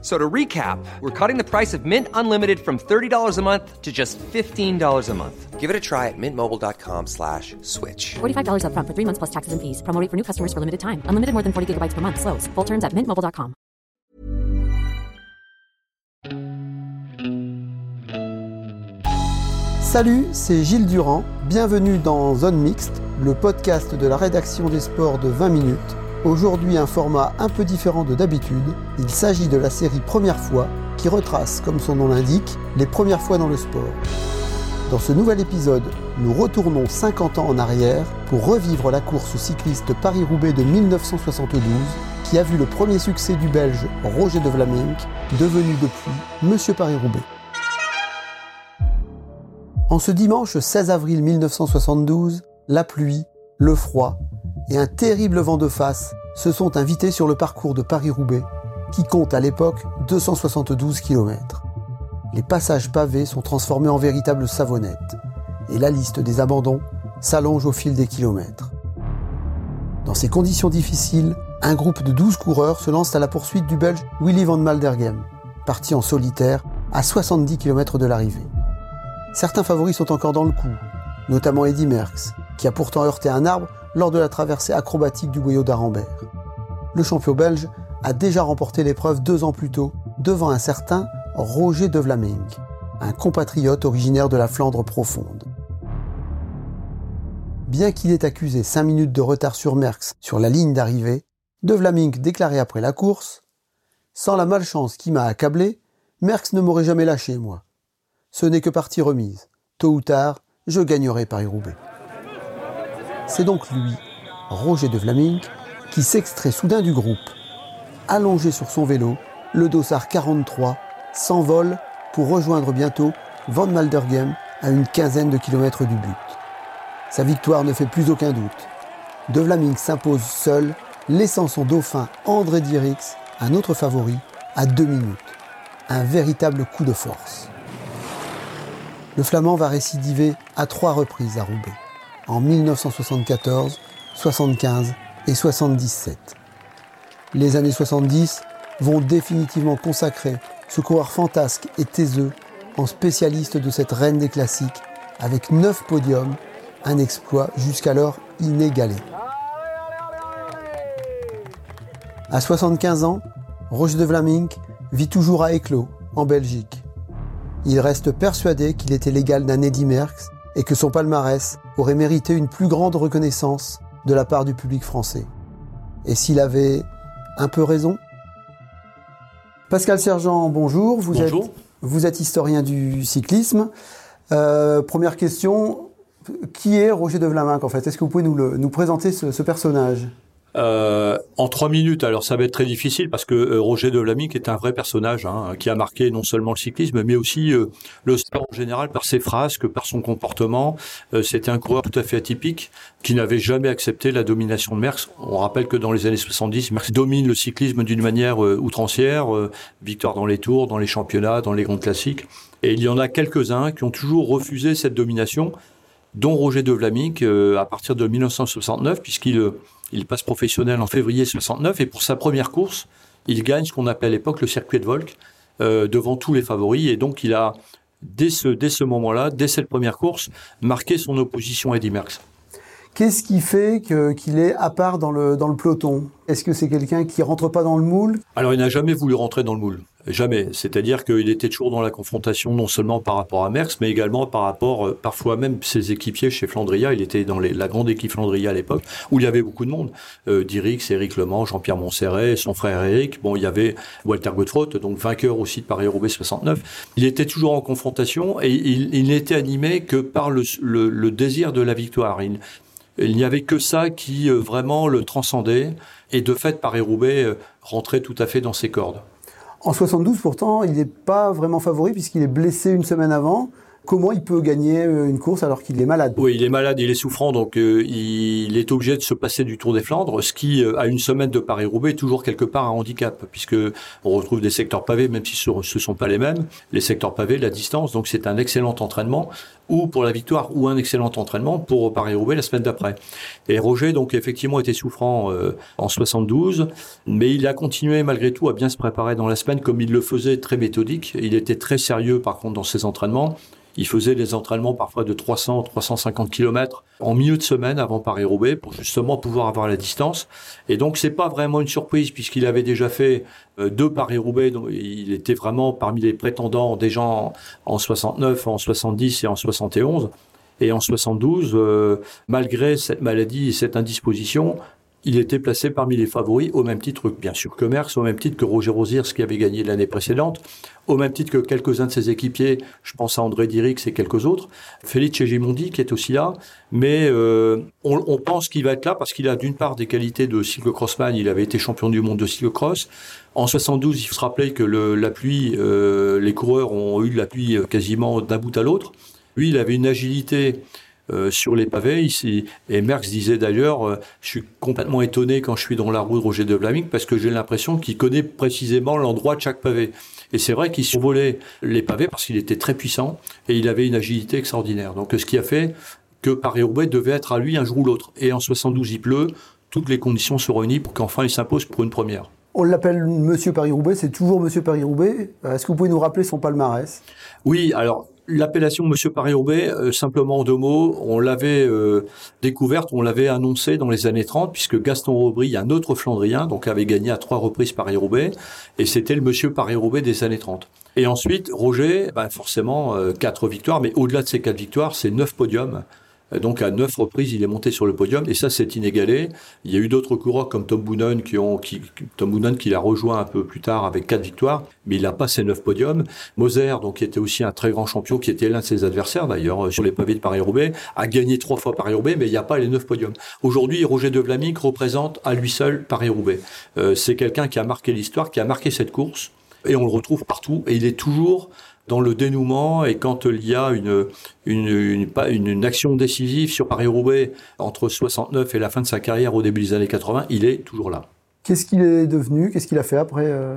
So to recap, we're cutting the price of Mint Unlimited from $30 a month to just $15 a month. Give it a try at mintmobile.com slash switch. $45 upfront for three months plus taxes and fees. Promo rate for new customers for limited time. Unlimited more than 40 gigabytes per month. Slows. Full terms at mintmobile.com. Salut, c'est Gilles Durand. Bienvenue dans Zone Mixte, le podcast de la rédaction des sports de 20 minutes. Aujourd'hui, un format un peu différent de d'habitude. Il s'agit de la série Première fois qui retrace, comme son nom l'indique, les premières fois dans le sport. Dans ce nouvel épisode, nous retournons 50 ans en arrière pour revivre la course cycliste Paris-Roubaix de 1972 qui a vu le premier succès du Belge Roger de Vlaminck, devenu depuis Monsieur Paris-Roubaix. En ce dimanche 16 avril 1972, la pluie, le froid et un terrible vent de face se sont invités sur le parcours de Paris-Roubaix, qui compte à l'époque 272 km. Les passages pavés sont transformés en véritables savonnettes, et la liste des abandons s'allonge au fil des kilomètres. Dans ces conditions difficiles, un groupe de 12 coureurs se lance à la poursuite du Belge Willy van Maldergem, parti en solitaire à 70 km de l'arrivée. Certains favoris sont encore dans le coup, notamment Eddy Merckx, qui a pourtant heurté un arbre lors de la traversée acrobatique du boyau d'Arambert. Le champion belge a déjà remporté l'épreuve deux ans plus tôt devant un certain Roger de Vlaminck, un compatriote originaire de la Flandre profonde. Bien qu'il ait accusé 5 minutes de retard sur Merckx sur la ligne d'arrivée, de Vlaminck déclarait après la course Sans la malchance qui m'a accablé, Merckx ne m'aurait jamais lâché, moi. Ce n'est que partie remise. Tôt ou tard, je gagnerai Paris-Roubaix. C'est donc lui, Roger de Vlaminck, qui s'extrait soudain du groupe. Allongé sur son vélo, le dossard 43 s'envole pour rejoindre bientôt Van Maldergem à une quinzaine de kilomètres du but. Sa victoire ne fait plus aucun doute. De Vlaminck s'impose seul, laissant son dauphin André Dirix, un autre favori, à deux minutes. Un véritable coup de force. Le Flamand va récidiver à trois reprises à Roubaix, en 1974, 75 et 77. Les années 70 vont définitivement consacrer ce coureur fantasque et taiseux en spécialiste de cette reine des classiques, avec neuf podiums, un exploit jusqu'alors inégalé. À 75 ans, Roger de Vlaminck vit toujours à Éclos, en Belgique. Il reste persuadé qu'il était l'égal d'un Eddy Merckx et que son palmarès aurait mérité une plus grande reconnaissance de la part du public français. Et s'il avait un peu raison? Pascal Sergent, bonjour. Vous, bonjour. Êtes, vous êtes historien du cyclisme. Euh, première question, qui est Roger de Vlaminck en fait? Est-ce que vous pouvez nous, le, nous présenter ce, ce personnage? Euh, en trois minutes, alors ça va être très difficile parce que euh, Roger de Vlaminck est un vrai personnage hein, qui a marqué non seulement le cyclisme mais aussi euh, le sport en général par ses frasques, par son comportement. Euh, C'était un coureur tout à fait atypique qui n'avait jamais accepté la domination de Merckx. On rappelle que dans les années 70, Merckx domine le cyclisme d'une manière outrancière, victoire dans les tours, dans les championnats, dans les grands classiques. Et il y en a quelques-uns qui ont toujours refusé cette domination dont Roger de Vlaminck à partir de 1969 puisqu'il il passe professionnel en février 69 et pour sa première course, il gagne ce qu'on appelait à l'époque le circuit de Volk euh, devant tous les favoris et donc il a dès ce, dès ce moment-là, dès cette première course, marqué son opposition à Eddy Merckx. Qu'est-ce qui fait qu'il est à part dans le, dans le peloton? Est-ce que c'est quelqu'un qui rentre pas dans le moule? Alors il n'a jamais voulu rentrer dans le moule. Jamais. C'est-à-dire qu'il était toujours dans la confrontation, non seulement par rapport à Merckx, mais également par rapport, euh, parfois même, ses équipiers chez Flandria. Il était dans la grande équipe Flandria à l'époque, où il y avait beaucoup de monde. Euh, Dirix, Éric Lement, Jean-Pierre Montserrat, son frère Éric. Bon, il y avait Walter Godefroth, donc vainqueur aussi de Paris-Roubaix 69. Il était toujours en confrontation et il, n'était animé que par le, désir de la victoire. Il n'y avait que ça qui euh, vraiment le transcendait. Et de fait, Paris-Roubaix euh, rentrait tout à fait dans ses cordes. En 72, pourtant, il n'est pas vraiment favori puisqu'il est blessé une semaine avant. Comment il peut gagner euh, une course alors qu'il est malade? Oui, il est malade, il est souffrant, donc euh, il est obligé de se passer du Tour des Flandres, ce qui, euh, à une semaine de Paris-Roubaix, est toujours quelque part un handicap, puisque on retrouve des secteurs pavés, même si ce ne sont pas les mêmes, les secteurs pavés, la distance, donc c'est un excellent entraînement, ou pour la victoire, ou un excellent entraînement pour Paris-Roubaix la semaine d'après. Et Roger, donc, effectivement, était souffrant en 72, mais il a continué malgré tout à bien se préparer dans la semaine, comme il le faisait très méthodique. Il était très sérieux, par contre, dans ses entraînements. Il faisait des entraînements parfois de 300, 350 km en milieu de semaine avant Paris-Roubaix pour justement pouvoir avoir la distance. Et donc c'est pas vraiment une surprise puisqu'il avait déjà fait euh, deux Paris-Roubaix. Donc il était vraiment parmi les prétendants déjà en, 69, en 70 et en 71. Et en 72, euh, malgré cette maladie et cette indisposition, il était placé parmi les favoris, au même titre, bien sûr, que Merckx, au même titre que Roger Rosiers, qui avait gagné l'année précédente, au même titre que quelques-uns de ses équipiers, je pense à André Dirix et quelques autres, Félix Gimondi qui est aussi là, mais euh, on, pense qu'il va être là parce qu'il a d'une part des qualités de cyclocrossman, il avait été champion du monde de cyclocross. En 72, il faut se rappeler que la pluie, euh, les coureurs ont eu de la pluie euh, quasiment d'un bout à l'autre. Lui, il avait une agilité euh, sur les pavés ici. Et Merckx disait d'ailleurs, euh, je suis complètement étonné quand je suis dans la roue de Roger de Vlaming parce que j'ai l'impression qu'il connaît précisément l'endroit de chaque pavé. Et c'est vrai qu'il survolait les pavés parce qu'il était très puissant et il avait une agilité extraordinaire. Donc ce qui a fait que Paris-Roubaix devait être à lui un jour ou l'autre. Et en 72, il pleut, toutes les conditions se réunissent pour qu'enfin il s'impose pour une première. On l'appelle Monsieur Paris-Roubaix, c'est toujours Monsieur Paris-Roubaix. Est-ce que vous pouvez nous rappeler son palmarès? Oui, alors L'appellation Monsieur Paris-Roubaix, euh, simplement en deux mots, on l'avait euh, découverte, on l'avait annoncé dans les années 30, puisque Gaston Aubry, un autre Flandrien, donc avait gagné à trois reprises Paris-Roubaix, et c'était le Monsieur Paris-Roubaix des années 30. Et ensuite, Roger, ben forcément, euh, quatre victoires, mais au-delà de ces quatre victoires, c'est neuf podiums. Euh, donc à neuf reprises, il est monté sur le podium et ça c'est inégalé. Il y a eu d'autres coureurs comme Tom Boonen qui ont qui, Tom Boonen qui l'a rejoint un peu plus tard avec quatre victoires, mais il n'a pas ces neuf podiums. Moser, donc qui était aussi un très grand champion, qui était l'un de ses adversaires d'ailleurs euh, sur les pavés de Paris-Roubaix, a gagné trois fois Paris-Roubaix, mais il n'y a pas les neuf podiums. Aujourd'hui, Roger de Vlamic représente à lui seul Paris-Roubaix. Euh, c'est quelqu'un qui a marqué l'histoire, qui a marqué cette course et on le retrouve partout et il est toujours dans le dénouement et quand il y a une, une, action décisive sur Paris-Roubaix entre 69 et la fin de sa carrière au début des années 80, il est toujours là. Qu'est-ce qu'il est devenu? Qu'est-ce qu'il a fait après euh?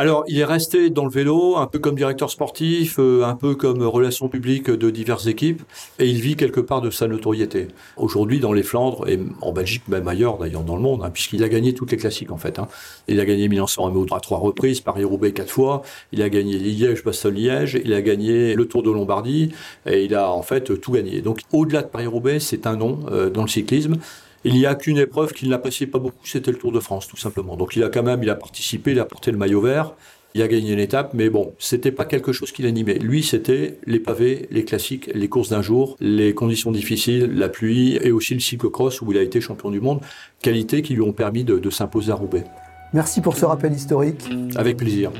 Alors, il est resté dans le vélo, un peu comme directeur sportif, euh, un peu comme relation publique de diverses équipes, et il vit quelque part de sa notoriété. Aujourd'hui, dans les Flandres, et en Belgique, même ailleurs d'ailleurs dans le monde, hein, puisqu'il a gagné toutes les classiques en fait. Hein. Il a gagné Milan-San Remo à trois reprises, Paris-Roubaix quatre fois, il a gagné Liège-Bastogne-Liège, il a gagné le Tour de Lombardie, et il a en fait tout gagné. Donc, au-delà de Paris-Roubaix, c'est un nom euh, dans le cyclisme. Il n'y a qu'une épreuve qu'il n'appréciait pas beaucoup, c'était le Tour de France, tout simplement. Donc il a quand même, il a participé, il a porté le maillot vert, il a gagné une étape, mais bon, c'était pas quelque chose qui l'animait. Lui, c'était les pavés, les classiques, les courses d'un jour, les conditions difficiles, la pluie et aussi le cyclocross où il a été champion du monde, qualités qui lui ont permis de, de s'imposer à Roubaix. Merci pour ce rappel historique. Avec plaisir.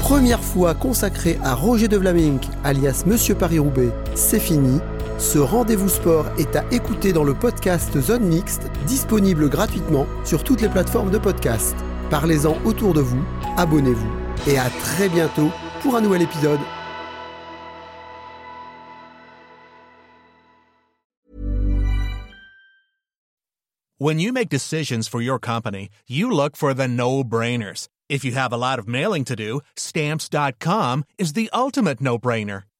Première fois consacrée à Roger de Vlaming, alias Monsieur Paris-Roubaix, c'est fini. Ce rendez-vous sport est à écouter dans le podcast Zone Mixte, disponible gratuitement sur toutes les plateformes de podcast. Parlez-en autour de vous, abonnez-vous et à très bientôt pour un nouvel épisode. When you make decisions for your company, you look for the no-brainers. If you have a lot of mailing to do, stamps.com is the ultimate no-brainer.